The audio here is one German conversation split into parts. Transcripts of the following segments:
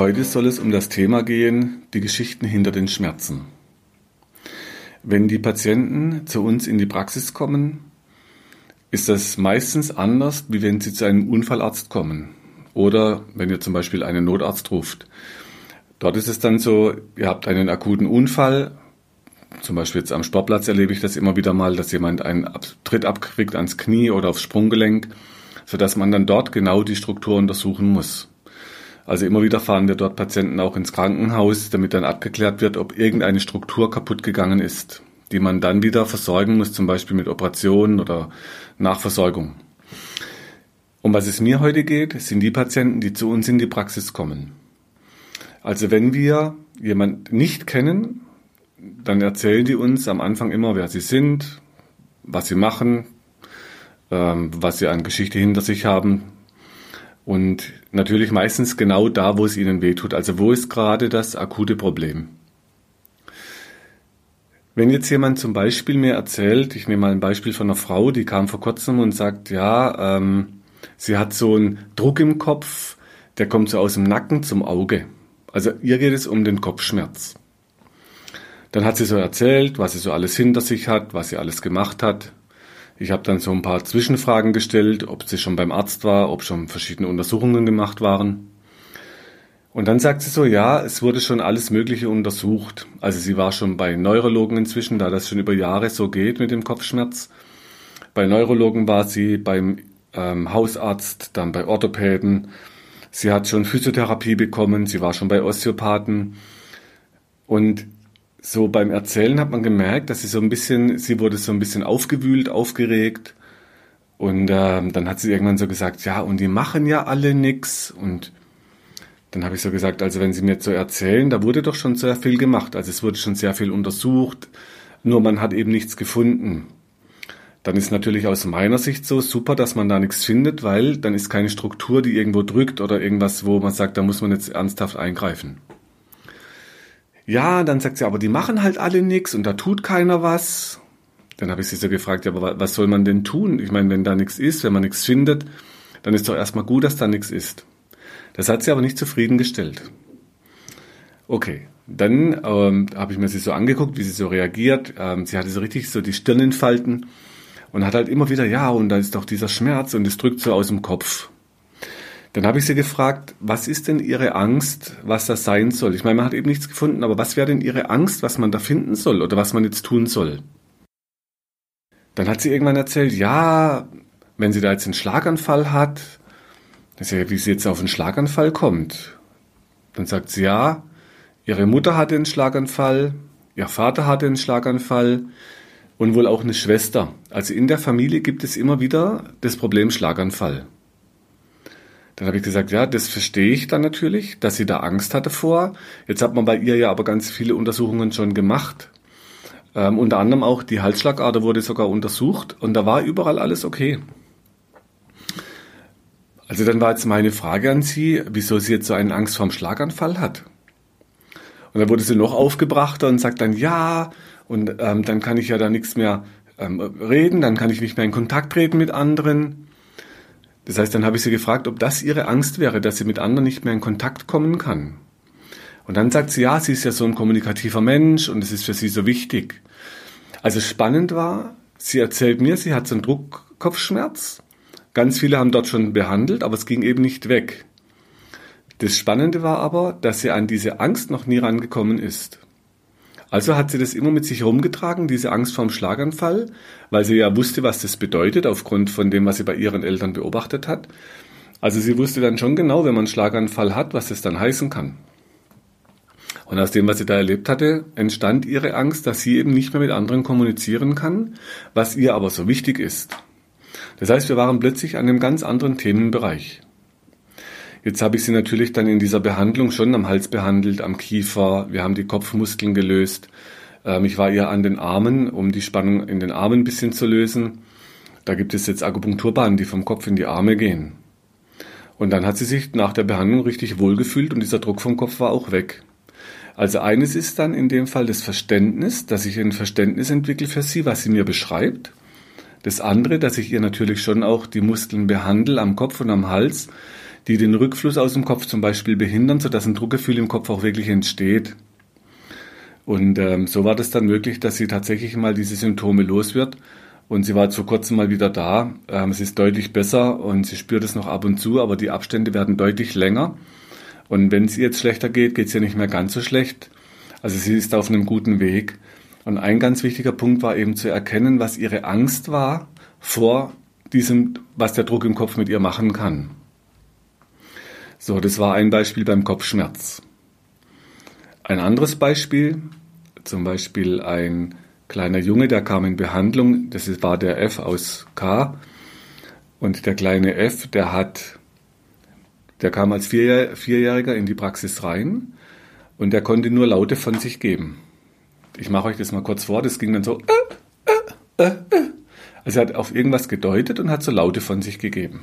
Heute soll es um das Thema gehen, die Geschichten hinter den Schmerzen. Wenn die Patienten zu uns in die Praxis kommen, ist das meistens anders, wie wenn sie zu einem Unfallarzt kommen oder wenn ihr zum Beispiel einen Notarzt ruft. Dort ist es dann so, ihr habt einen akuten Unfall, zum Beispiel jetzt am Sportplatz erlebe ich das immer wieder mal, dass jemand einen Tritt abkriegt ans Knie oder aufs Sprunggelenk, sodass man dann dort genau die Struktur untersuchen muss. Also immer wieder fahren wir dort Patienten auch ins Krankenhaus, damit dann abgeklärt wird, ob irgendeine Struktur kaputt gegangen ist, die man dann wieder versorgen muss, zum Beispiel mit Operationen oder Nachversorgung. Um was es mir heute geht, sind die Patienten, die zu uns in die Praxis kommen. Also wenn wir jemanden nicht kennen, dann erzählen die uns am Anfang immer, wer sie sind, was sie machen, ähm, was sie an Geschichte hinter sich haben, und natürlich meistens genau da, wo es ihnen wehtut. Also wo ist gerade das akute Problem? Wenn jetzt jemand zum Beispiel mir erzählt, ich nehme mal ein Beispiel von einer Frau, die kam vor kurzem und sagt, ja, ähm, sie hat so einen Druck im Kopf, der kommt so aus dem Nacken zum Auge. Also ihr geht es um den Kopfschmerz. Dann hat sie so erzählt, was sie so alles hinter sich hat, was sie alles gemacht hat. Ich habe dann so ein paar Zwischenfragen gestellt, ob sie schon beim Arzt war, ob schon verschiedene Untersuchungen gemacht waren. Und dann sagt sie so, ja, es wurde schon alles Mögliche untersucht. Also sie war schon bei Neurologen inzwischen, da das schon über Jahre so geht mit dem Kopfschmerz. Bei Neurologen war sie beim ähm, Hausarzt, dann bei Orthopäden. Sie hat schon Physiotherapie bekommen, sie war schon bei Osteopathen. Und so beim Erzählen hat man gemerkt, dass sie so ein bisschen, sie wurde so ein bisschen aufgewühlt, aufgeregt. Und äh, dann hat sie irgendwann so gesagt, ja, und die machen ja alle nix. Und dann habe ich so gesagt, also wenn Sie mir so erzählen, da wurde doch schon sehr viel gemacht. Also es wurde schon sehr viel untersucht, nur man hat eben nichts gefunden. Dann ist natürlich aus meiner Sicht so super, dass man da nichts findet, weil dann ist keine Struktur, die irgendwo drückt oder irgendwas, wo man sagt, da muss man jetzt ernsthaft eingreifen. Ja, dann sagt sie, aber die machen halt alle nichts und da tut keiner was. Dann habe ich sie so gefragt, ja, aber was soll man denn tun? Ich meine, wenn da nichts ist, wenn man nichts findet, dann ist doch erstmal gut, dass da nichts ist. Das hat sie aber nicht zufriedengestellt. Okay, dann ähm, habe ich mir sie so angeguckt, wie sie so reagiert. Ähm, sie hatte so richtig so die Stirn in Falten und hat halt immer wieder, ja, und da ist doch dieser Schmerz und es drückt so aus dem Kopf. Dann habe ich sie gefragt, was ist denn Ihre Angst, was das sein soll? Ich meine, man hat eben nichts gefunden, aber was wäre denn Ihre Angst, was man da finden soll oder was man jetzt tun soll? Dann hat sie irgendwann erzählt, ja, wenn sie da jetzt einen Schlaganfall hat, dass ja, wie sie jetzt auf einen Schlaganfall kommt. Dann sagt sie, ja, ihre Mutter hatte einen Schlaganfall, ihr Vater hatte einen Schlaganfall und wohl auch eine Schwester. Also in der Familie gibt es immer wieder das Problem Schlaganfall. Dann habe ich gesagt, ja, das verstehe ich dann natürlich, dass sie da Angst hatte vor. Jetzt hat man bei ihr ja aber ganz viele Untersuchungen schon gemacht. Ähm, unter anderem auch die Halsschlagader wurde sogar untersucht und da war überall alles okay. Also dann war jetzt meine Frage an Sie, wieso sie jetzt so eine Angst vorm Schlaganfall hat. Und dann wurde sie noch aufgebrachter und sagt dann, ja, und ähm, dann kann ich ja da nichts mehr ähm, reden, dann kann ich nicht mehr in Kontakt treten mit anderen. Das heißt, dann habe ich sie gefragt, ob das ihre Angst wäre, dass sie mit anderen nicht mehr in Kontakt kommen kann. Und dann sagt sie, ja, sie ist ja so ein kommunikativer Mensch und es ist für sie so wichtig. Also spannend war, sie erzählt mir, sie hat so einen Druckkopfschmerz. Ganz viele haben dort schon behandelt, aber es ging eben nicht weg. Das Spannende war aber, dass sie an diese Angst noch nie rangekommen ist. Also hat sie das immer mit sich herumgetragen, diese Angst vorm Schlaganfall, weil sie ja wusste, was das bedeutet, aufgrund von dem, was sie bei ihren Eltern beobachtet hat. Also sie wusste dann schon genau, wenn man einen Schlaganfall hat, was das dann heißen kann. Und aus dem, was sie da erlebt hatte, entstand ihre Angst, dass sie eben nicht mehr mit anderen kommunizieren kann, was ihr aber so wichtig ist. Das heißt, wir waren plötzlich an einem ganz anderen Themenbereich. Jetzt habe ich sie natürlich dann in dieser Behandlung schon am Hals behandelt, am Kiefer. Wir haben die Kopfmuskeln gelöst. Ähm, ich war ihr an den Armen, um die Spannung in den Armen ein bisschen zu lösen. Da gibt es jetzt Akupunkturbahnen, die vom Kopf in die Arme gehen. Und dann hat sie sich nach der Behandlung richtig wohlgefühlt und dieser Druck vom Kopf war auch weg. Also eines ist dann in dem Fall das Verständnis, dass ich ein Verständnis entwickle für sie, was sie mir beschreibt. Das andere, dass ich ihr natürlich schon auch die Muskeln behandle am Kopf und am Hals, die den Rückfluss aus dem Kopf zum Beispiel behindern, sodass ein Druckgefühl im Kopf auch wirklich entsteht. Und ähm, so war das dann möglich, dass sie tatsächlich mal diese Symptome los wird. Und sie war zu kurzem mal wieder da. Ähm, es ist deutlich besser und sie spürt es noch ab und zu, aber die Abstände werden deutlich länger. Und wenn es ihr jetzt schlechter geht, geht es ihr nicht mehr ganz so schlecht. Also sie ist auf einem guten Weg. Und ein ganz wichtiger Punkt war eben zu erkennen, was ihre Angst war vor diesem, was der Druck im Kopf mit ihr machen kann. So, das war ein Beispiel beim Kopfschmerz. Ein anderes Beispiel, zum Beispiel ein kleiner Junge, der kam in Behandlung, das war der F aus K. Und der kleine F, der hat, der kam als Vierjähr Vierjähriger in die Praxis rein und der konnte nur Laute von sich geben. Ich mache euch das mal kurz vor, das ging dann so, äh, äh, äh. also er hat auf irgendwas gedeutet und hat so Laute von sich gegeben.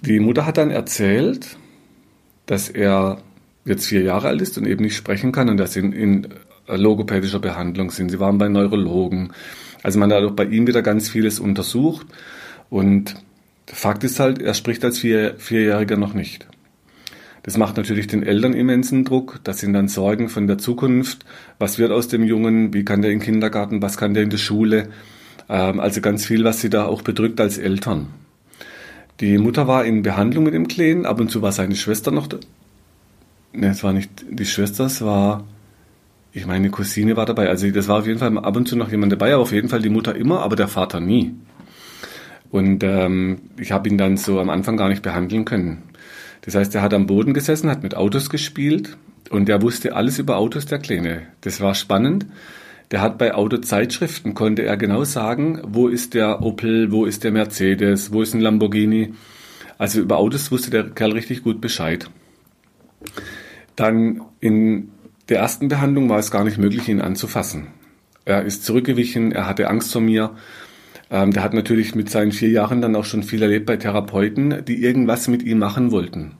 Die Mutter hat dann erzählt, dass er jetzt vier Jahre alt ist und eben nicht sprechen kann und dass sie in, in logopädischer Behandlung sind. Sie waren bei Neurologen. Also man hat auch bei ihm wieder ganz vieles untersucht. Und Fakt ist halt, er spricht als vier, Vierjähriger noch nicht. Das macht natürlich den Eltern immensen Druck. Das sind dann Sorgen von der Zukunft. Was wird aus dem Jungen? Wie kann der in den Kindergarten? Was kann der in der Schule? Ähm, also ganz viel, was sie da auch bedrückt als Eltern. Die Mutter war in Behandlung mit dem Kleinen, ab und zu war seine Schwester noch. Ne, es war nicht die Schwester, es war, ich meine, eine Cousine war dabei. Also das war auf jeden Fall ab und zu noch jemand dabei, aber auf jeden Fall die Mutter immer, aber der Vater nie. Und ähm, ich habe ihn dann so am Anfang gar nicht behandeln können. Das heißt, er hat am Boden gesessen, hat mit Autos gespielt und er wusste alles über Autos der Kleine. Das war spannend. Der hat bei Autozeitschriften, konnte er genau sagen, wo ist der Opel, wo ist der Mercedes, wo ist ein Lamborghini. Also über Autos wusste der Kerl richtig gut Bescheid. Dann in der ersten Behandlung war es gar nicht möglich, ihn anzufassen. Er ist zurückgewichen, er hatte Angst vor mir. Ähm, der hat natürlich mit seinen vier Jahren dann auch schon viel erlebt bei Therapeuten, die irgendwas mit ihm machen wollten.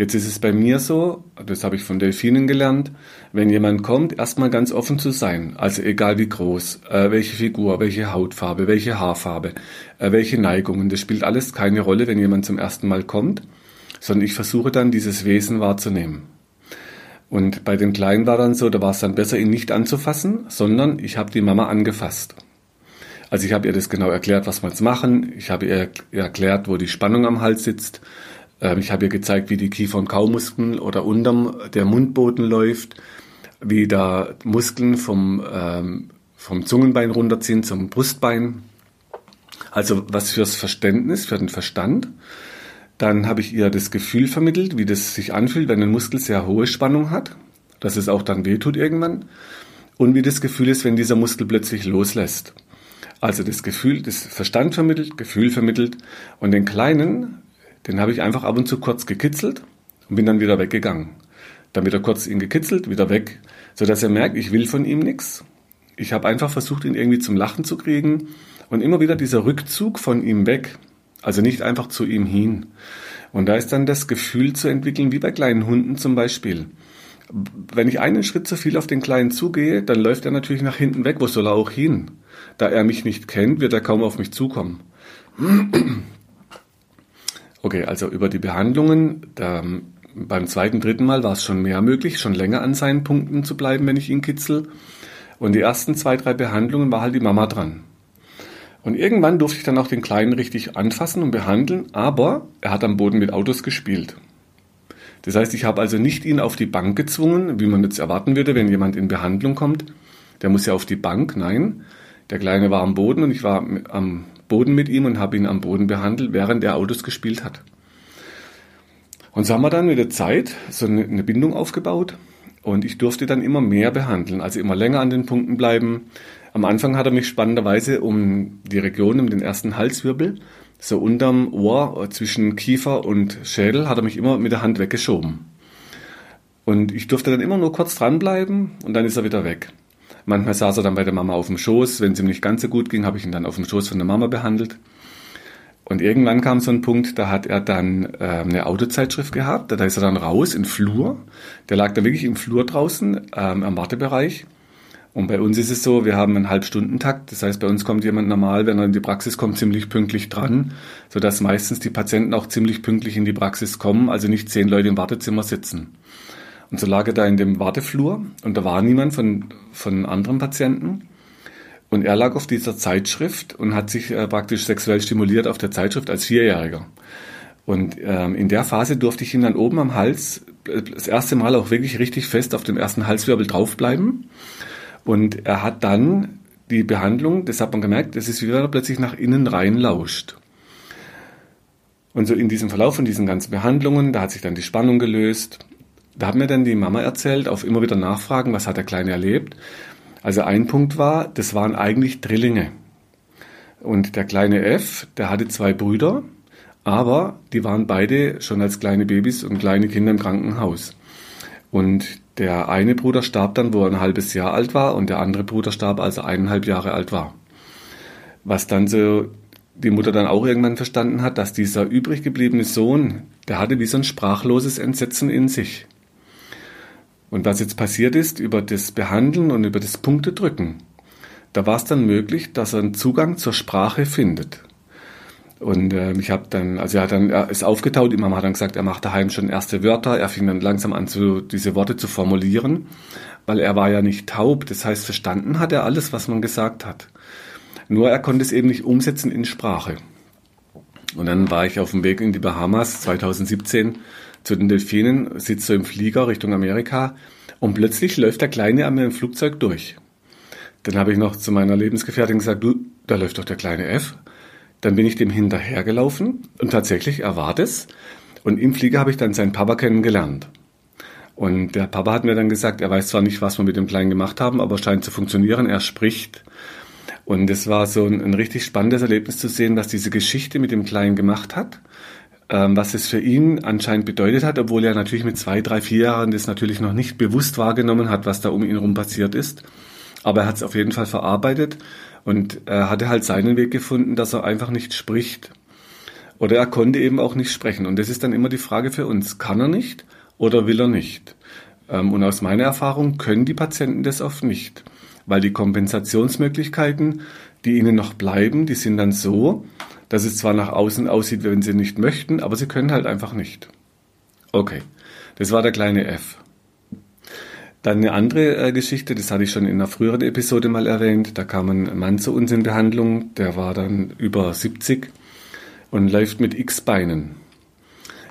Jetzt ist es bei mir so, das habe ich von Delfinen gelernt, wenn jemand kommt, erstmal ganz offen zu sein. Also egal wie groß, äh, welche Figur, welche Hautfarbe, welche Haarfarbe, äh, welche Neigungen, das spielt alles keine Rolle, wenn jemand zum ersten Mal kommt, sondern ich versuche dann dieses Wesen wahrzunehmen. Und bei dem Kleinen war dann so, da war es dann besser, ihn nicht anzufassen, sondern ich habe die Mama angefasst. Also ich habe ihr das genau erklärt, was wir jetzt machen. Ich habe ihr erklärt, wo die Spannung am Hals sitzt. Ähm, ich habe ihr gezeigt, wie die Kiefer- und Kaumuskeln oder unterm der Mundboden läuft, wie da Muskeln vom, ähm, vom Zungenbein runterziehen zum Brustbein. Also was fürs Verständnis, für den Verstand. Dann habe ich ihr das Gefühl vermittelt, wie das sich anfühlt, wenn ein Muskel sehr hohe Spannung hat, dass es auch dann wehtut irgendwann. Und wie das Gefühl ist, wenn dieser Muskel plötzlich loslässt. Also das Gefühl, das Verstand vermittelt, Gefühl vermittelt. Und den Kleinen den habe ich einfach ab und zu kurz gekitzelt und bin dann wieder weggegangen. Dann wieder kurz ihn gekitzelt, wieder weg, sodass er merkt, ich will von ihm nichts. Ich habe einfach versucht, ihn irgendwie zum Lachen zu kriegen und immer wieder dieser Rückzug von ihm weg, also nicht einfach zu ihm hin. Und da ist dann das Gefühl zu entwickeln, wie bei kleinen Hunden zum Beispiel. Wenn ich einen Schritt zu viel auf den Kleinen zugehe, dann läuft er natürlich nach hinten weg. Wo soll er auch hin? Da er mich nicht kennt, wird er kaum auf mich zukommen. Okay, also über die Behandlungen, da, beim zweiten, dritten Mal war es schon mehr möglich, schon länger an seinen Punkten zu bleiben, wenn ich ihn kitzel. Und die ersten zwei, drei Behandlungen war halt die Mama dran. Und irgendwann durfte ich dann auch den Kleinen richtig anfassen und behandeln, aber er hat am Boden mit Autos gespielt. Das heißt, ich habe also nicht ihn auf die Bank gezwungen, wie man jetzt erwarten würde, wenn jemand in Behandlung kommt. Der muss ja auf die Bank, nein. Der Kleine war am Boden und ich war am Boden mit ihm und habe ihn am Boden behandelt, während er Autos gespielt hat. Und so haben wir dann mit der Zeit so eine Bindung aufgebaut und ich durfte dann immer mehr behandeln, also immer länger an den Punkten bleiben. Am Anfang hat er mich spannenderweise um die Region, um den ersten Halswirbel, so unterm Ohr zwischen Kiefer und Schädel hat er mich immer mit der Hand weggeschoben. Und ich durfte dann immer nur kurz dranbleiben und dann ist er wieder weg. Manchmal saß er dann bei der Mama auf dem Schoß. Wenn es ihm nicht ganz so gut ging, habe ich ihn dann auf dem Schoß von der Mama behandelt. Und irgendwann kam so ein Punkt, da hat er dann äh, eine Autozeitschrift gehabt. Da ist er dann raus in Flur. Der lag da wirklich im Flur draußen ähm, am Wartebereich. Und bei uns ist es so, wir haben einen Halbstundentakt. Das heißt, bei uns kommt jemand normal, wenn er in die Praxis kommt, ziemlich pünktlich dran, sodass meistens die Patienten auch ziemlich pünktlich in die Praxis kommen, also nicht zehn Leute im Wartezimmer sitzen. Und so lag er da in dem Warteflur und da war niemand von, von anderen Patienten. Und er lag auf dieser Zeitschrift und hat sich äh, praktisch sexuell stimuliert auf der Zeitschrift als Vierjähriger. Und ähm, in der Phase durfte ich ihn dann oben am Hals äh, das erste Mal auch wirklich richtig fest auf dem ersten Halswirbel draufbleiben. Und er hat dann die Behandlung, das hat man gemerkt, es ist wie wenn er plötzlich nach innen rein lauscht. Und so in diesem Verlauf von diesen ganzen Behandlungen, da hat sich dann die Spannung gelöst. Da hat mir dann die Mama erzählt, auf immer wieder Nachfragen, was hat der Kleine erlebt. Also ein Punkt war, das waren eigentlich Drillinge. Und der kleine F, der hatte zwei Brüder, aber die waren beide schon als kleine Babys und kleine Kinder im Krankenhaus. Und der eine Bruder starb dann, wo er ein halbes Jahr alt war, und der andere Bruder starb, als er eineinhalb Jahre alt war. Was dann so die Mutter dann auch irgendwann verstanden hat, dass dieser übrig gebliebene Sohn, der hatte wie so ein sprachloses Entsetzen in sich. Und was jetzt passiert ist über das Behandeln und über das Punktedrücken, da war es dann möglich, dass er einen Zugang zur Sprache findet. Und äh, ich habe dann, also er hat dann, er ist aufgetaut, Mama hat dann gesagt, er macht daheim schon erste Wörter, er fing dann langsam an, zu, diese Worte zu formulieren, weil er war ja nicht taub, das heißt, verstanden hat er alles, was man gesagt hat. Nur er konnte es eben nicht umsetzen in Sprache. Und dann war ich auf dem Weg in die Bahamas 2017 zu den Delfinen, sitzt so im Flieger Richtung Amerika und plötzlich läuft der Kleine an mir im Flugzeug durch. Dann habe ich noch zu meiner Lebensgefährtin gesagt, du, da läuft doch der kleine F. Dann bin ich dem hinterhergelaufen und tatsächlich, er war das. Und im Flieger habe ich dann seinen Papa kennengelernt. Und der Papa hat mir dann gesagt, er weiß zwar nicht, was wir mit dem Kleinen gemacht haben, aber scheint zu funktionieren. Er spricht. Und es war so ein, ein richtig spannendes Erlebnis zu sehen, was diese Geschichte mit dem Kleinen gemacht hat was es für ihn anscheinend bedeutet hat, obwohl er natürlich mit zwei, drei, vier Jahren das natürlich noch nicht bewusst wahrgenommen hat, was da um ihn herum passiert ist. Aber er hat es auf jeden Fall verarbeitet und er hatte halt seinen Weg gefunden, dass er einfach nicht spricht. Oder er konnte eben auch nicht sprechen. Und das ist dann immer die Frage für uns, kann er nicht oder will er nicht? Ähm, und aus meiner Erfahrung können die Patienten das oft nicht, weil die Kompensationsmöglichkeiten, die ihnen noch bleiben, die sind dann so, dass es zwar nach außen aussieht, wenn sie nicht möchten, aber sie können halt einfach nicht. Okay, das war der kleine F. Dann eine andere äh, Geschichte, das hatte ich schon in einer früheren Episode mal erwähnt. Da kam ein Mann zu uns in Behandlung, der war dann über 70 und läuft mit X-Beinen.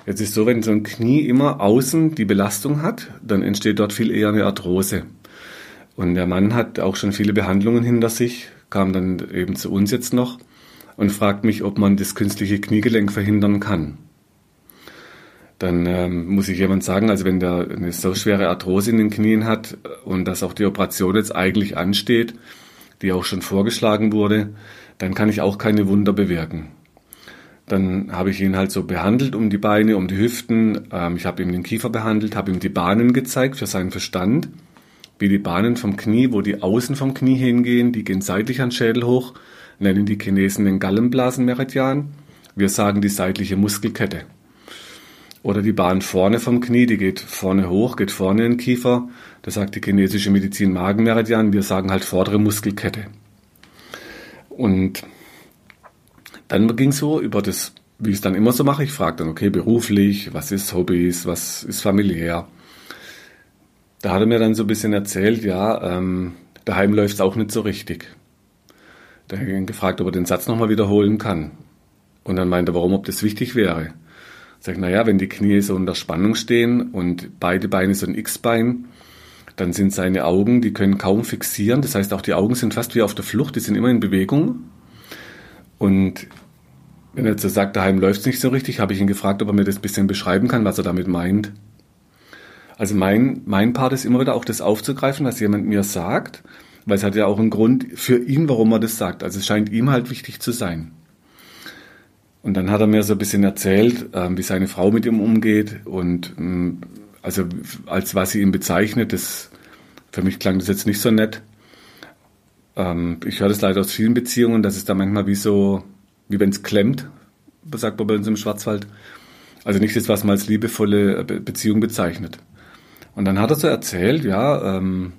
Jetzt ist so, wenn so ein Knie immer außen die Belastung hat, dann entsteht dort viel eher eine Arthrose. Und der Mann hat auch schon viele Behandlungen hinter sich, kam dann eben zu uns jetzt noch und fragt mich, ob man das künstliche Kniegelenk verhindern kann. Dann ähm, muss ich jemand sagen, also wenn der eine so schwere Arthrose in den Knien hat und dass auch die Operation jetzt eigentlich ansteht, die auch schon vorgeschlagen wurde, dann kann ich auch keine Wunder bewirken. Dann habe ich ihn halt so behandelt um die Beine, um die Hüften. Ähm, ich habe ihm den Kiefer behandelt, habe ihm die Bahnen gezeigt für seinen Verstand, wie die Bahnen vom Knie, wo die außen vom Knie hingehen, die gehen seitlich an Schädel hoch nennen die Chinesen den Gallenblasenmeridian. Wir sagen die seitliche Muskelkette. Oder die Bahn vorne vom Knie, die geht vorne hoch, geht vorne in den Kiefer. Das sagt die chinesische Medizin Magenmeridian. Wir sagen halt vordere Muskelkette. Und dann ging es so über das, wie ich es dann immer so mache. Ich frage dann, okay, beruflich, was ist Hobbys, was ist familiär. Da hat er mir dann so ein bisschen erzählt, ja, ähm, daheim läuft es auch nicht so richtig. Da habe ich ihn gefragt, ob er den Satz nochmal wiederholen kann. Und dann meinte er, warum, ob das wichtig wäre. Sag ich, naja, wenn die Knie so unter Spannung stehen und beide Beine so ein X-Bein, dann sind seine Augen, die können kaum fixieren. Das heißt, auch die Augen sind fast wie auf der Flucht, die sind immer in Bewegung. Und wenn er jetzt so sagt, daheim läuft es nicht so richtig, habe ich ihn gefragt, ob er mir das ein bisschen beschreiben kann, was er damit meint. Also mein, mein Part ist immer wieder auch das aufzugreifen, was jemand mir sagt weil es hat ja auch einen Grund für ihn, warum er das sagt. Also es scheint ihm halt wichtig zu sein. Und dann hat er mir so ein bisschen erzählt, äh, wie seine Frau mit ihm umgeht und äh, also als was sie ihn bezeichnet. Das, für mich klang das jetzt nicht so nett. Ähm, ich höre das leider aus vielen Beziehungen, dass es da manchmal wie so, wie wenn es klemmt, sagt man bei uns im Schwarzwald. Also nicht das, was man als liebevolle Beziehung bezeichnet. Und dann hat er so erzählt, ja, ähm,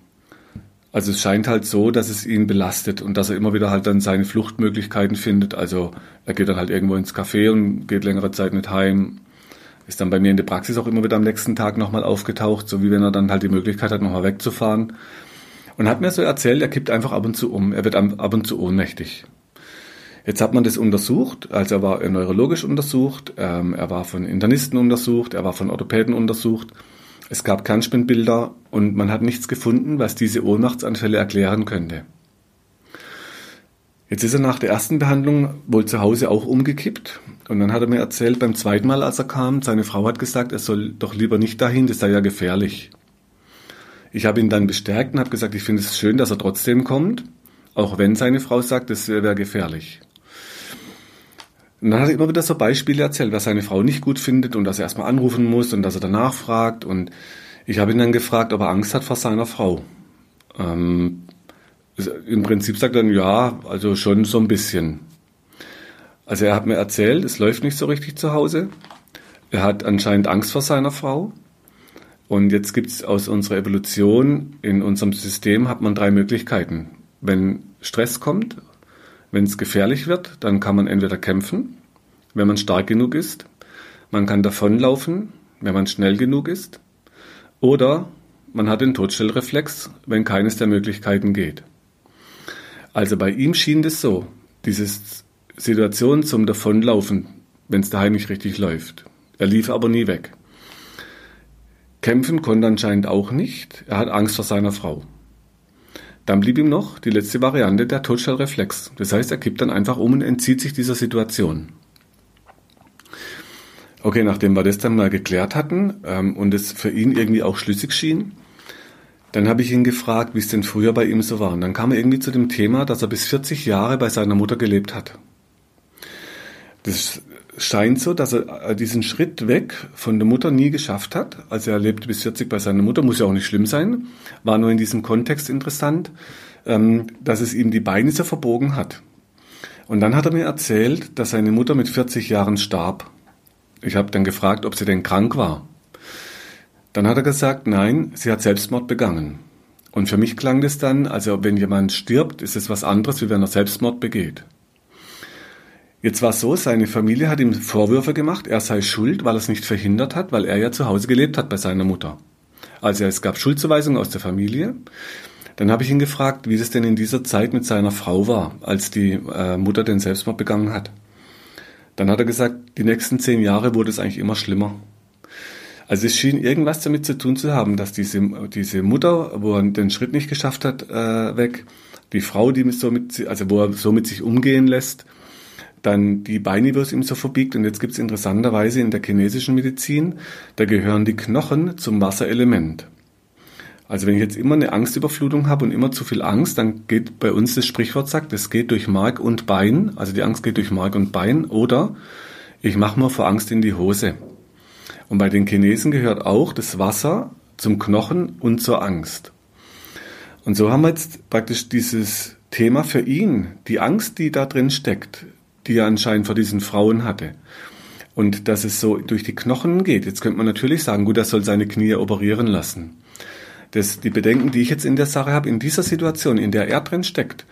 also es scheint halt so, dass es ihn belastet und dass er immer wieder halt dann seine Fluchtmöglichkeiten findet. Also er geht dann halt irgendwo ins Café und geht längere Zeit nicht heim. Ist dann bei mir in der Praxis auch immer wieder am nächsten Tag nochmal aufgetaucht, so wie wenn er dann halt die Möglichkeit hat, nochmal wegzufahren. Und hat mir so erzählt, er kippt einfach ab und zu um. Er wird ab und zu ohnmächtig. Jetzt hat man das untersucht, also er war neurologisch untersucht, ähm, er war von Internisten untersucht, er war von Orthopäden untersucht. Es gab Kernspinbilder und man hat nichts gefunden, was diese Ohnmachtsanfälle erklären könnte. Jetzt ist er nach der ersten Behandlung wohl zu Hause auch umgekippt. Und dann hat er mir erzählt, beim zweiten Mal, als er kam, seine Frau hat gesagt, er soll doch lieber nicht dahin, das sei ja gefährlich. Ich habe ihn dann bestärkt und habe gesagt, ich finde es schön, dass er trotzdem kommt, auch wenn seine Frau sagt, es wäre gefährlich. Und dann hat er immer wieder so Beispiele erzählt, was seine Frau nicht gut findet und dass er erstmal anrufen muss und dass er danach fragt. Und ich habe ihn dann gefragt, ob er Angst hat vor seiner Frau. Ähm, Im Prinzip sagt er dann, ja, also schon so ein bisschen. Also er hat mir erzählt, es läuft nicht so richtig zu Hause. Er hat anscheinend Angst vor seiner Frau. Und jetzt gibt es aus unserer Evolution, in unserem System hat man drei Möglichkeiten. Wenn Stress kommt, wenn es gefährlich wird, dann kann man entweder kämpfen, wenn man stark genug ist, man kann davonlaufen, wenn man schnell genug ist, oder man hat den Todstellreflex, wenn keines der Möglichkeiten geht. Also bei ihm schien es so, diese Situation zum Davonlaufen, wenn es daheim nicht richtig läuft. Er lief aber nie weg. Kämpfen konnte anscheinend auch nicht, er hat Angst vor seiner Frau. Dann blieb ihm noch die letzte Variante der Totschallreflex. Das heißt, er kippt dann einfach um und entzieht sich dieser Situation. Okay, nachdem wir das dann mal geklärt hatten ähm, und es für ihn irgendwie auch schlüssig schien, dann habe ich ihn gefragt, wie es denn früher bei ihm so war. Und dann kam er irgendwie zu dem Thema, dass er bis 40 Jahre bei seiner Mutter gelebt hat. Das scheint so, dass er äh, diesen Schritt weg von der Mutter nie geschafft hat. Also er lebte bis 40 bei seiner Mutter, muss ja auch nicht schlimm sein, war nur in diesem Kontext interessant, ähm, dass es ihm die Beine so verbogen hat. Und dann hat er mir erzählt, dass seine Mutter mit 40 Jahren starb. Ich habe dann gefragt, ob sie denn krank war. Dann hat er gesagt, nein, sie hat Selbstmord begangen. Und für mich klang das dann, also wenn jemand stirbt, ist es was anderes, wie wenn er Selbstmord begeht. Jetzt war es so, seine Familie hat ihm Vorwürfe gemacht, er sei schuld, weil er es nicht verhindert hat, weil er ja zu Hause gelebt hat bei seiner Mutter. Also es gab Schuldzuweisungen aus der Familie. Dann habe ich ihn gefragt, wie es denn in dieser Zeit mit seiner Frau war, als die äh, Mutter den Selbstmord begangen hat. Dann hat er gesagt, die nächsten zehn Jahre wurde es eigentlich immer schlimmer. Also es schien irgendwas damit zu tun zu haben, dass diese, diese Mutter, wo er den Schritt nicht geschafft hat, äh, weg, die Frau, die so mit, also wo er so mit sich umgehen lässt, dann die es ihm so verbiegt. Und jetzt gibt es interessanterweise in der chinesischen Medizin, da gehören die Knochen zum Wasserelement. Also wenn ich jetzt immer eine Angstüberflutung habe und immer zu viel Angst, dann geht bei uns das Sprichwort sagt, es geht durch Mark und Bein. Also die Angst geht durch Mark und Bein. Oder ich mache mir vor Angst in die Hose. Und bei den Chinesen gehört auch das Wasser zum Knochen und zur Angst. Und so haben wir jetzt praktisch dieses Thema für ihn, die Angst, die da drin steckt, die er anscheinend vor diesen Frauen hatte. Und dass es so durch die Knochen geht. Jetzt könnte man natürlich sagen, gut, er soll seine Knie operieren lassen. Das, die Bedenken, die ich jetzt in der Sache habe, in dieser Situation, in der er drin steckt,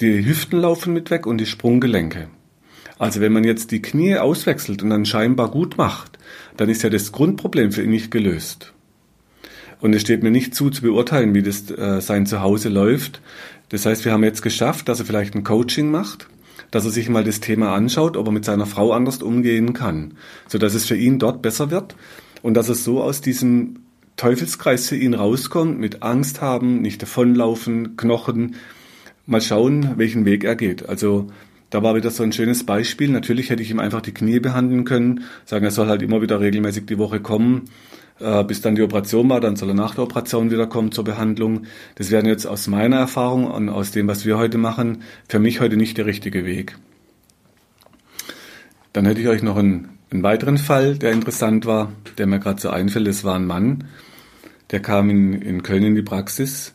die Hüften laufen mit weg und die Sprunggelenke. Also wenn man jetzt die Knie auswechselt und dann scheinbar gut macht, dann ist ja das Grundproblem für ihn nicht gelöst. Und es steht mir nicht zu, zu beurteilen, wie das äh, sein Zuhause läuft. Das heißt, wir haben jetzt geschafft, dass er vielleicht ein Coaching macht, dass er sich mal das Thema anschaut, ob er mit seiner Frau anders umgehen kann, so dass es für ihn dort besser wird und dass es so aus diesem Teufelskreis für ihn rauskommt, mit Angst haben, nicht davonlaufen, Knochen, mal schauen, welchen Weg er geht. Also da war wieder so ein schönes Beispiel. Natürlich hätte ich ihm einfach die Knie behandeln können, sagen, er soll halt immer wieder regelmäßig die Woche kommen, bis dann die Operation war, dann soll er nach der Operation wieder kommen zur Behandlung. Das wäre jetzt aus meiner Erfahrung und aus dem, was wir heute machen, für mich heute nicht der richtige Weg. Dann hätte ich euch noch einen, einen weiteren Fall, der interessant war, der mir gerade so einfällt. Das war ein Mann, der kam in, in Köln in die Praxis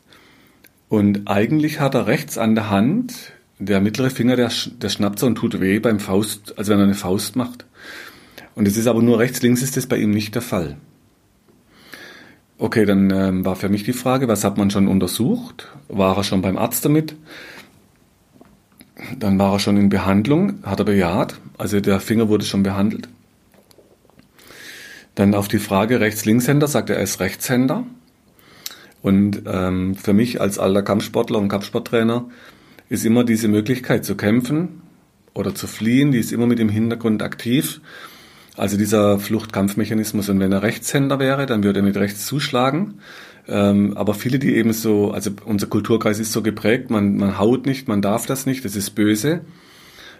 und eigentlich hat er rechts an der Hand, der mittlere Finger, der, der schnappt so und tut weh beim Faust, also wenn er eine Faust macht. Und es ist aber nur rechts, links ist das bei ihm nicht der Fall. Okay, dann ähm, war für mich die Frage, was hat man schon untersucht? War er schon beim Arzt damit? Dann war er schon in Behandlung, hat er bejaht, also der Finger wurde schon behandelt. Dann auf die Frage Rechts-Linkshänder sagt er, er ist Rechtshänder. Und ähm, für mich als alter Kampfsportler und Kampfsporttrainer ist immer diese Möglichkeit zu kämpfen oder zu fliehen, die ist immer mit dem Hintergrund aktiv. Also dieser Fluchtkampfmechanismus. Und wenn er Rechtshänder wäre, dann würde er mit rechts zuschlagen. Ähm, aber viele, die eben so, also unser Kulturkreis ist so geprägt, man, man haut nicht, man darf das nicht, das ist böse.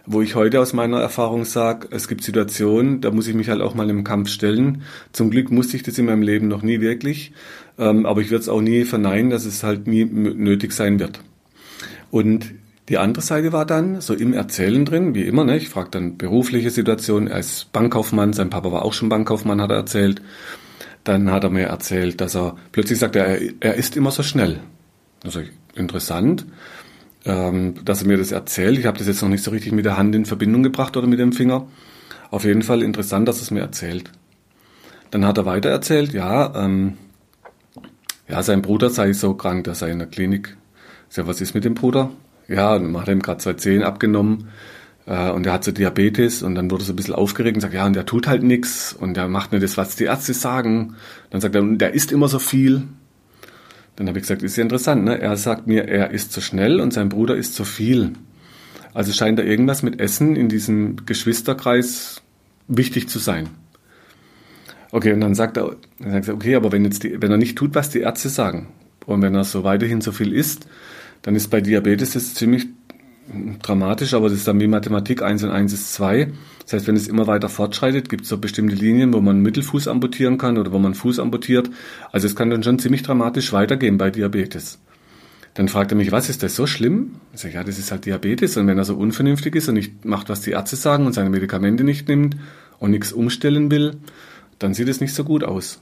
Wo ich heute aus meiner Erfahrung sage, es gibt Situationen, da muss ich mich halt auch mal im Kampf stellen. Zum Glück musste ich das in meinem Leben noch nie wirklich, ähm, aber ich würde es auch nie verneinen, dass es halt nie nötig sein wird. Und die andere Seite war dann so im Erzählen drin, wie immer, ne? ich frage dann berufliche Situation, er ist Bankkaufmann, sein Papa war auch schon Bankkaufmann, hat er erzählt. Dann hat er mir erzählt, dass er plötzlich sagt, er, er ist immer so schnell. Also interessant, ähm, dass er mir das erzählt. Ich habe das jetzt noch nicht so richtig mit der Hand in Verbindung gebracht oder mit dem Finger. Auf jeden Fall interessant, dass er es mir erzählt. Dann hat er weiter erzählt, ja, ähm, ja, sein Bruder sei so krank, er in der Klinik. Sag, was ist mit dem Bruder? Ja, hat ihm gerade zwei Zehen abgenommen äh, und er hat so Diabetes und dann wurde so ein bisschen aufgeregt und sagt, ja, und der tut halt nichts und der macht nur das, was die Ärzte sagen. Dann sagt er, der isst immer so viel. Dann habe ich gesagt, ist ja interessant, ne? Er sagt mir, er isst zu schnell und sein Bruder isst zu viel. Also scheint da irgendwas mit Essen in diesem Geschwisterkreis wichtig zu sein. Okay, und dann sagt er, dann sagt er okay, aber wenn, jetzt die, wenn er nicht tut, was die Ärzte sagen, und wenn er so weiterhin so viel isst, dann ist bei Diabetes das ziemlich dramatisch, aber das ist dann wie Mathematik, 1 und 1 ist 2. Das heißt, wenn es immer weiter fortschreitet, gibt es so bestimmte Linien, wo man Mittelfuß amputieren kann oder wo man Fuß amputiert. Also es kann dann schon ziemlich dramatisch weitergehen bei Diabetes. Dann fragt er mich, was ist das so schlimm? Ich sage, ja, das ist halt Diabetes. Und wenn er so unvernünftig ist und nicht macht, was die Ärzte sagen und seine Medikamente nicht nimmt und nichts umstellen will, dann sieht es nicht so gut aus.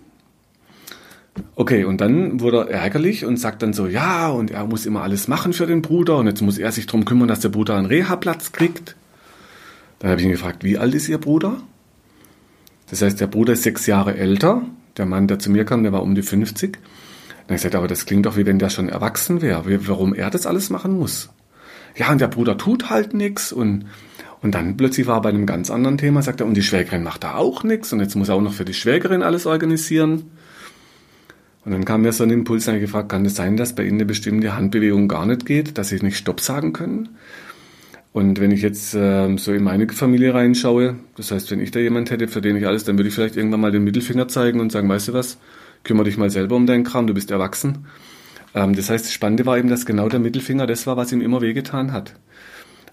Okay, und dann wurde er ärgerlich und sagt dann so, ja, und er muss immer alles machen für den Bruder und jetzt muss er sich darum kümmern, dass der Bruder einen Reha-Platz kriegt. Dann habe ich ihn gefragt, wie alt ist Ihr Bruder? Das heißt, der Bruder ist sechs Jahre älter. Der Mann, der zu mir kam, der war um die 50. Dann habe ich gesagt, aber das klingt doch wie wenn der schon erwachsen wäre, warum er das alles machen muss. Ja, und der Bruder tut halt nichts und und dann plötzlich war er bei einem ganz anderen Thema, sagt er, und die Schwägerin macht da auch nichts und jetzt muss er auch noch für die Schwägerin alles organisieren. Und dann kam mir so ein Impuls, ich gefragt, kann es sein, dass bei Ihnen eine bestimmte Handbewegung gar nicht geht, dass Sie nicht Stopp sagen können? Und wenn ich jetzt äh, so in meine Familie reinschaue, das heißt, wenn ich da jemand hätte, für den ich alles, dann würde ich vielleicht irgendwann mal den Mittelfinger zeigen und sagen, weißt du was, kümmere dich mal selber um deinen Kram, du bist erwachsen. Ähm, das heißt, das Spannende war eben, dass genau der Mittelfinger das war, was ihm immer wehgetan hat.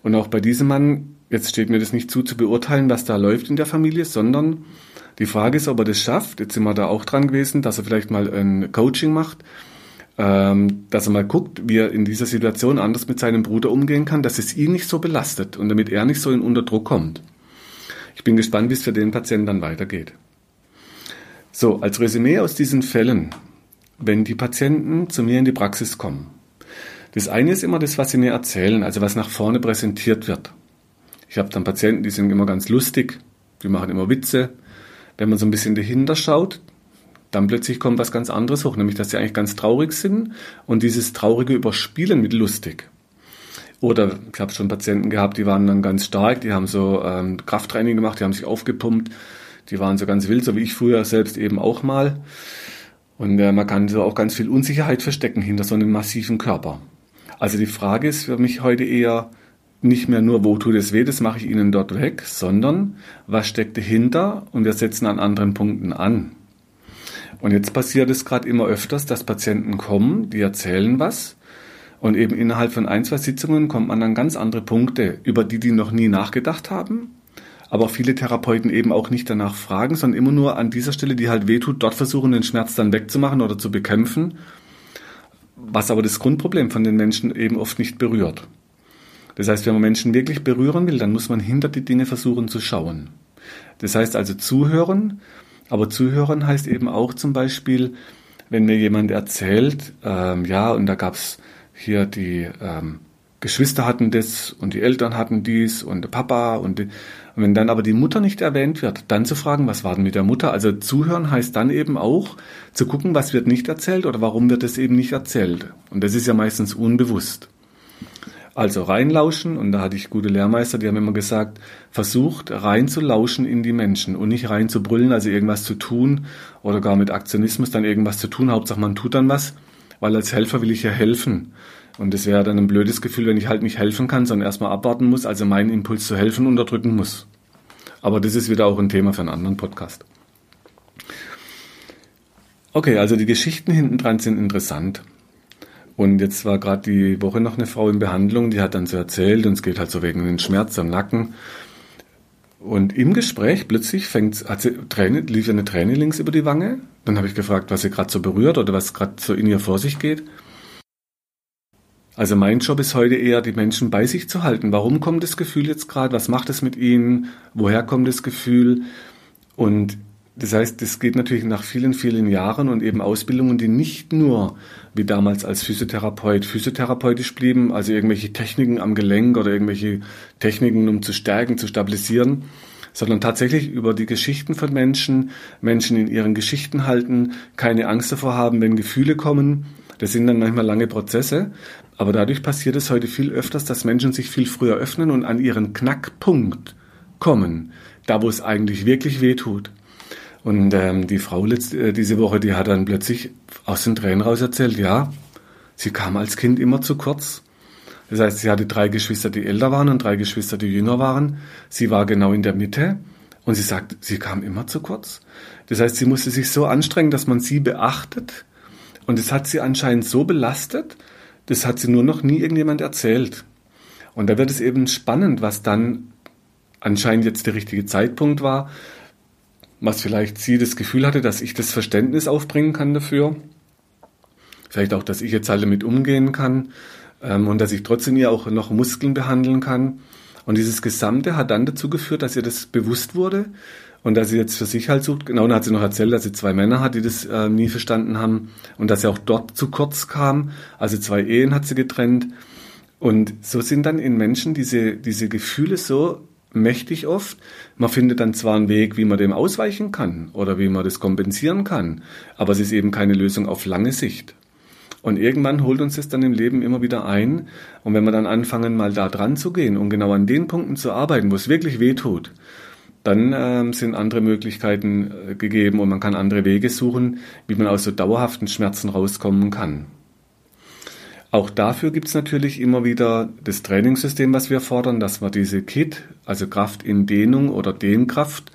Und auch bei diesem Mann, jetzt steht mir das nicht zu, zu beurteilen, was da läuft in der Familie, sondern die Frage ist, ob er das schafft. Jetzt sind wir da auch dran gewesen, dass er vielleicht mal ein Coaching macht, ähm, dass er mal guckt, wie er in dieser Situation anders mit seinem Bruder umgehen kann, dass es ihn nicht so belastet und damit er nicht so in Unterdruck kommt. Ich bin gespannt, wie es für den Patienten dann weitergeht. So, als Resümee aus diesen Fällen, wenn die Patienten zu mir in die Praxis kommen. Das eine ist immer das, was sie mir erzählen, also was nach vorne präsentiert wird. Ich habe dann Patienten, die sind immer ganz lustig, die machen immer Witze, wenn man so ein bisschen dahinter schaut, dann plötzlich kommt was ganz anderes hoch, nämlich dass sie eigentlich ganz traurig sind und dieses traurige Überspielen mit lustig. Oder ich habe schon Patienten gehabt, die waren dann ganz stark, die haben so ähm, Krafttraining gemacht, die haben sich aufgepumpt, die waren so ganz wild, so wie ich früher selbst eben auch mal. Und äh, man kann so auch ganz viel Unsicherheit verstecken hinter so einem massiven Körper. Also die Frage ist für mich heute eher, nicht mehr nur, wo tut es weh, das mache ich Ihnen dort weg, sondern was steckt dahinter und wir setzen an anderen Punkten an. Und jetzt passiert es gerade immer öfters, dass Patienten kommen, die erzählen was und eben innerhalb von ein, zwei Sitzungen kommt man an ganz andere Punkte, über die die noch nie nachgedacht haben, aber viele Therapeuten eben auch nicht danach fragen, sondern immer nur an dieser Stelle, die halt wehtut, dort versuchen, den Schmerz dann wegzumachen oder zu bekämpfen, was aber das Grundproblem von den Menschen eben oft nicht berührt. Das heißt, wenn man Menschen wirklich berühren will, dann muss man hinter die Dinge versuchen zu schauen. Das heißt also zuhören, aber zuhören heißt eben auch zum Beispiel, wenn mir jemand erzählt, ähm, ja, und da gab's hier die ähm, Geschwister hatten das und die Eltern hatten dies und der Papa und, die, und wenn dann aber die Mutter nicht erwähnt wird, dann zu fragen, was war denn mit der Mutter? Also zuhören heißt dann eben auch zu gucken, was wird nicht erzählt oder warum wird es eben nicht erzählt. Und das ist ja meistens unbewusst. Also reinlauschen, und da hatte ich gute Lehrmeister, die haben immer gesagt, versucht reinzulauschen in die Menschen und nicht rein zu brüllen, also irgendwas zu tun oder gar mit Aktionismus dann irgendwas zu tun. Hauptsache man tut dann was, weil als Helfer will ich ja helfen. Und es wäre dann ein blödes Gefühl, wenn ich halt nicht helfen kann, sondern erstmal abwarten muss, also meinen Impuls zu helfen unterdrücken muss. Aber das ist wieder auch ein Thema für einen anderen Podcast. Okay, also die Geschichten hinten dran sind interessant. Und jetzt war gerade die Woche noch eine Frau in Behandlung, die hat dann so erzählt, und es geht halt so wegen den Schmerz am Nacken. Und im Gespräch plötzlich fängt, hat sie Träne, lief eine Träne links über die Wange. Dann habe ich gefragt, was sie gerade so berührt oder was gerade so in ihr vor sich geht. Also mein Job ist heute eher, die Menschen bei sich zu halten. Warum kommt das Gefühl jetzt gerade? Was macht es mit ihnen? Woher kommt das Gefühl? Und das heißt, das geht natürlich nach vielen, vielen Jahren und eben Ausbildungen, die nicht nur wie damals als Physiotherapeut physiotherapeutisch blieben, also irgendwelche Techniken am Gelenk oder irgendwelche Techniken, um zu stärken, zu stabilisieren, sondern tatsächlich über die Geschichten von Menschen, Menschen in ihren Geschichten halten, keine Angst davor haben, wenn Gefühle kommen. Das sind dann manchmal lange Prozesse, aber dadurch passiert es heute viel öfters, dass Menschen sich viel früher öffnen und an ihren Knackpunkt kommen, da wo es eigentlich wirklich weh tut. Und ähm, die Frau letzte, äh, diese Woche, die hat dann plötzlich aus den Tränen raus erzählt, ja, sie kam als Kind immer zu kurz. Das heißt, sie hatte drei Geschwister, die älter waren und drei Geschwister, die jünger waren. Sie war genau in der Mitte und sie sagt, sie kam immer zu kurz. Das heißt, sie musste sich so anstrengen, dass man sie beachtet. Und das hat sie anscheinend so belastet, das hat sie nur noch nie irgendjemand erzählt. Und da wird es eben spannend, was dann anscheinend jetzt der richtige Zeitpunkt war, was vielleicht sie das Gefühl hatte, dass ich das Verständnis aufbringen kann dafür. Vielleicht auch, dass ich jetzt alle mit umgehen kann ähm, und dass ich trotzdem ihr auch noch Muskeln behandeln kann. Und dieses Gesamte hat dann dazu geführt, dass ihr das bewusst wurde und dass sie jetzt für sich halt sucht. Genau, dann hat sie noch erzählt, dass sie zwei Männer hat, die das äh, nie verstanden haben und dass sie auch dort zu kurz kam. Also zwei Ehen hat sie getrennt. Und so sind dann in Menschen diese, diese Gefühle so mächtig oft. Man findet dann zwar einen Weg, wie man dem ausweichen kann oder wie man das kompensieren kann, aber es ist eben keine Lösung auf lange Sicht. Und irgendwann holt uns das dann im Leben immer wieder ein. Und wenn wir dann anfangen, mal da dran zu gehen und genau an den Punkten zu arbeiten, wo es wirklich weh tut, dann ähm, sind andere Möglichkeiten äh, gegeben und man kann andere Wege suchen, wie man aus so dauerhaften Schmerzen rauskommen kann. Auch dafür gibt es natürlich immer wieder das Trainingssystem, was wir fordern, dass man diese KIT, also Kraft in Dehnung oder Dehnkraft,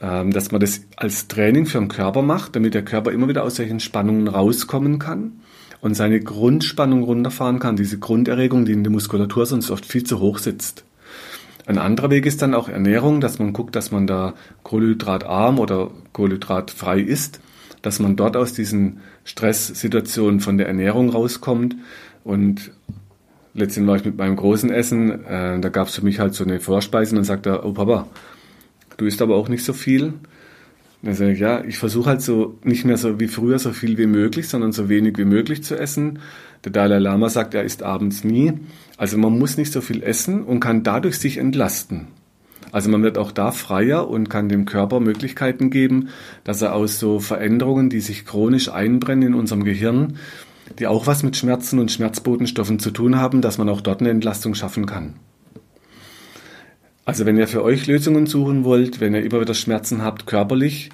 ähm, dass man das als Training für den Körper macht, damit der Körper immer wieder aus solchen Spannungen rauskommen kann und seine Grundspannung runterfahren kann, diese Grunderregung, die in der Muskulatur sonst oft viel zu hoch sitzt. Ein anderer Weg ist dann auch Ernährung, dass man guckt, dass man da kohlenhydratarm oder kohlenhydratfrei isst dass man dort aus diesen Stresssituationen von der Ernährung rauskommt. Und letztendlich war ich mit meinem großen Essen, äh, da gab es für mich halt so eine Vorspeise und dann sagt er, oh Papa, du isst aber auch nicht so viel. dann sage ich, ja, ich versuche halt so nicht mehr so wie früher so viel wie möglich, sondern so wenig wie möglich zu essen. Der Dalai Lama sagt, er isst abends nie. Also man muss nicht so viel essen und kann dadurch sich entlasten. Also man wird auch da freier und kann dem Körper Möglichkeiten geben, dass er aus so Veränderungen, die sich chronisch einbrennen in unserem Gehirn, die auch was mit Schmerzen und Schmerzbotenstoffen zu tun haben, dass man auch dort eine Entlastung schaffen kann. Also wenn ihr für euch Lösungen suchen wollt, wenn ihr immer wieder Schmerzen habt körperlich,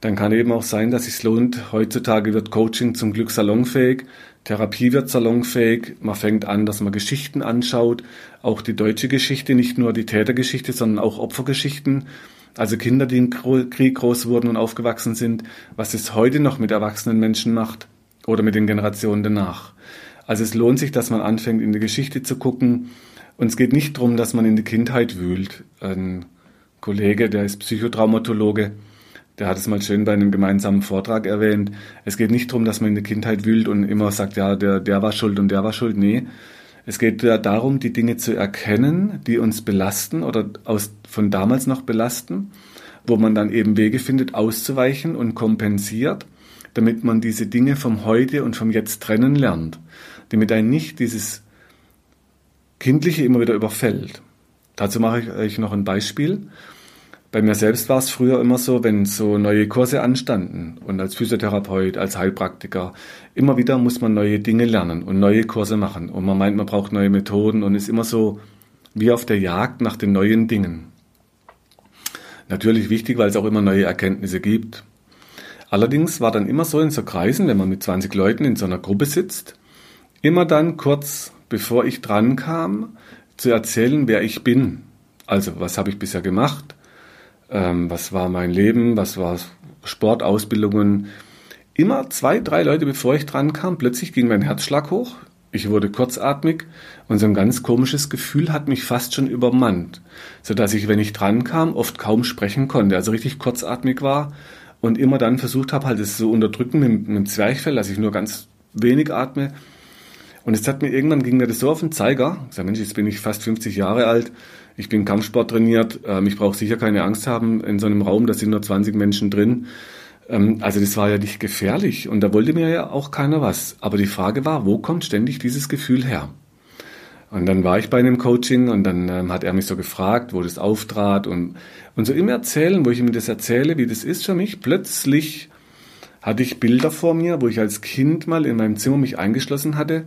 dann kann eben auch sein, dass es lohnt. Heutzutage wird Coaching zum Glück salonfähig. Therapie wird salonfähig. Man fängt an, dass man Geschichten anschaut. Auch die deutsche Geschichte, nicht nur die Tätergeschichte, sondern auch Opfergeschichten. Also Kinder, die im Krieg groß wurden und aufgewachsen sind, was es heute noch mit erwachsenen Menschen macht oder mit den Generationen danach. Also es lohnt sich, dass man anfängt, in die Geschichte zu gucken. Und es geht nicht darum, dass man in die Kindheit wühlt. Ein Kollege, der ist Psychotraumatologe, der hat es mal schön bei einem gemeinsamen Vortrag erwähnt. Es geht nicht darum, dass man in der Kindheit wühlt und immer sagt, ja, der, der war schuld und der war schuld. Nee. Es geht darum, die Dinge zu erkennen, die uns belasten oder aus, von damals noch belasten, wo man dann eben Wege findet, auszuweichen und kompensiert, damit man diese Dinge vom Heute und vom Jetzt trennen lernt, damit ein nicht dieses Kindliche immer wieder überfällt. Dazu mache ich euch noch ein Beispiel. Bei mir selbst war es früher immer so, wenn so neue Kurse anstanden und als Physiotherapeut, als Heilpraktiker, immer wieder muss man neue Dinge lernen und neue Kurse machen und man meint, man braucht neue Methoden und ist immer so wie auf der Jagd nach den neuen Dingen. Natürlich wichtig, weil es auch immer neue Erkenntnisse gibt. Allerdings war dann immer so in so Kreisen, wenn man mit 20 Leuten in so einer Gruppe sitzt, immer dann kurz bevor ich dran kam, zu erzählen, wer ich bin. Also, was habe ich bisher gemacht? Ähm, was war mein Leben, was war Sportausbildungen. Immer zwei, drei Leute, bevor ich dran kam, plötzlich ging mein Herzschlag hoch. Ich wurde kurzatmig und so ein ganz komisches Gefühl hat mich fast schon übermannt, sodass ich, wenn ich dran kam, oft kaum sprechen konnte, also richtig kurzatmig war und immer dann versucht habe, halt es so unterdrücken mit, mit dem Zwerchfell, dass ich nur ganz wenig atme. Und es hat mir irgendwann ging mir das so auf den Zeiger. Ich sage, Mensch, jetzt bin ich fast 50 Jahre alt ich bin Kampfsport trainiert, ähm, ich brauche sicher keine Angst haben in so einem Raum, da sind nur 20 Menschen drin. Ähm, also das war ja nicht gefährlich und da wollte mir ja auch keiner was. Aber die Frage war, wo kommt ständig dieses Gefühl her? Und dann war ich bei einem Coaching und dann ähm, hat er mich so gefragt, wo das auftrat und, und so im Erzählen, wo ich ihm das erzähle, wie das ist für mich, plötzlich hatte ich Bilder vor mir, wo ich als Kind mal in meinem Zimmer mich eingeschlossen hatte,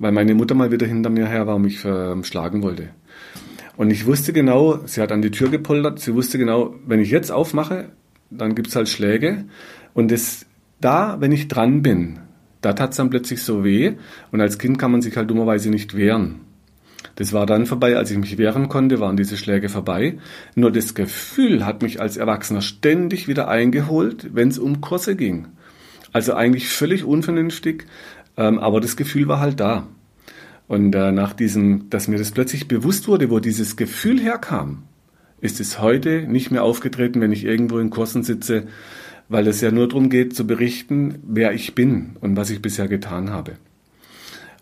weil meine Mutter mal wieder hinter mir her war und mich schlagen wollte. Und ich wusste genau, sie hat an die Tür gepoltert, sie wusste genau, wenn ich jetzt aufmache, dann gibt's halt Schläge. Und das, da, wenn ich dran bin, da tat's dann plötzlich so weh. Und als Kind kann man sich halt dummerweise nicht wehren. Das war dann vorbei, als ich mich wehren konnte, waren diese Schläge vorbei. Nur das Gefühl hat mich als Erwachsener ständig wieder eingeholt, wenn es um Kurse ging. Also eigentlich völlig unvernünftig, ähm, aber das Gefühl war halt da. Und äh, nach diesem, dass mir das plötzlich bewusst wurde, wo dieses Gefühl herkam, ist es heute nicht mehr aufgetreten, wenn ich irgendwo in Kursen sitze, weil es ja nur darum geht zu berichten, wer ich bin und was ich bisher getan habe.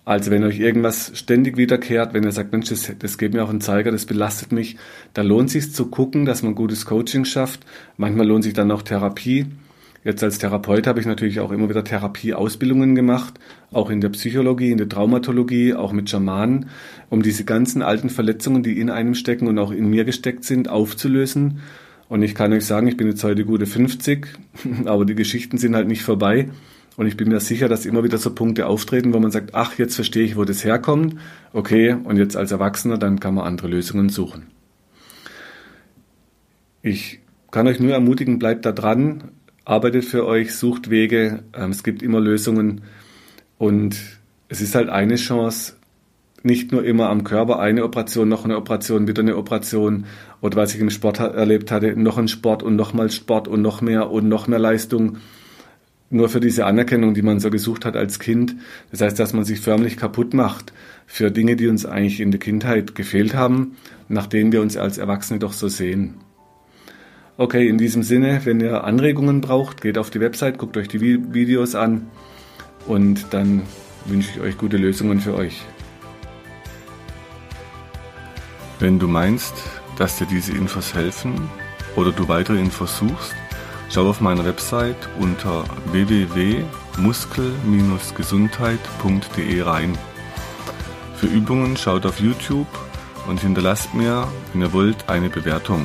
Also wenn euch irgendwas ständig wiederkehrt, wenn ihr sagt, Mensch, das, das geht mir auf den Zeiger, das belastet mich, da lohnt sich zu gucken, dass man gutes Coaching schafft. Manchmal lohnt sich dann auch Therapie. Jetzt als Therapeut habe ich natürlich auch immer wieder Therapieausbildungen gemacht, auch in der Psychologie, in der Traumatologie, auch mit Schamanen, um diese ganzen alten Verletzungen, die in einem stecken und auch in mir gesteckt sind, aufzulösen. Und ich kann euch sagen, ich bin jetzt heute gute 50, aber die Geschichten sind halt nicht vorbei. Und ich bin mir sicher, dass immer wieder so Punkte auftreten, wo man sagt, ach, jetzt verstehe ich, wo das herkommt. Okay, und jetzt als Erwachsener, dann kann man andere Lösungen suchen. Ich kann euch nur ermutigen, bleibt da dran, arbeitet für euch, sucht Wege, ähm, es gibt immer Lösungen und es ist halt eine Chance, nicht nur immer am Körper eine Operation, noch eine Operation, wieder eine Operation oder was ich im Sport erlebt hatte, noch ein Sport und nochmal Sport und noch mehr und noch mehr Leistung. Nur für diese Anerkennung, die man so gesucht hat als Kind. Das heißt, dass man sich förmlich kaputt macht für Dinge, die uns eigentlich in der Kindheit gefehlt haben, nach denen wir uns als Erwachsene doch so sehen. Okay, in diesem Sinne, wenn ihr Anregungen braucht, geht auf die Website, guckt euch die Videos an und dann wünsche ich euch gute Lösungen für euch. Wenn du meinst, dass dir diese Infos helfen oder du weitere Infos suchst, schau auf meiner Website unter www.muskel-gesundheit.de rein. Für Übungen schaut auf YouTube und hinterlasst mir, wenn ihr wollt, eine Bewertung.